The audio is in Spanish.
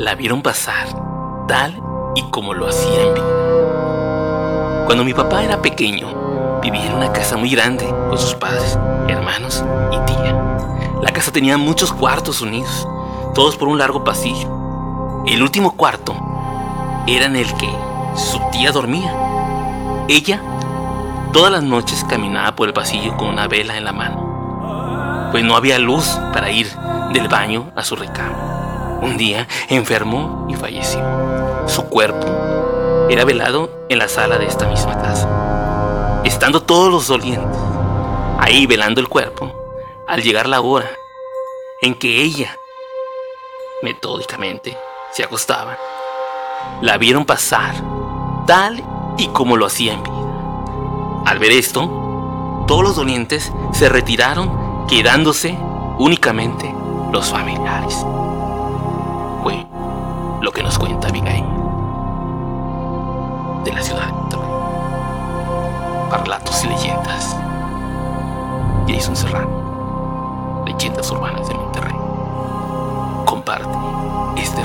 la vieron pasar tal y como lo hacía en vida. Cuando mi papá era pequeño, vivía en una casa muy grande con sus padres, hermanos y tía. La casa tenía muchos cuartos unidos, todos por un largo pasillo. El último cuarto era en el que su tía dormía. Ella todas las noches caminaba por el pasillo con una vela en la mano, pues no había luz para ir del baño a su recámara. Un día enfermó y falleció. Su cuerpo era velado en la sala de esta misma casa. Estando todos los dolientes ahí velando el cuerpo, al llegar la hora en que ella metódicamente se acostaba, la vieron pasar tal y como lo hacía en vida. Al ver esto, todos los dolientes se retiraron, quedándose únicamente los familiares. De la ciudad de Monterrey. Parlatos y leyendas. Jason Serrano. Leyendas urbanas de Monterrey. Comparte este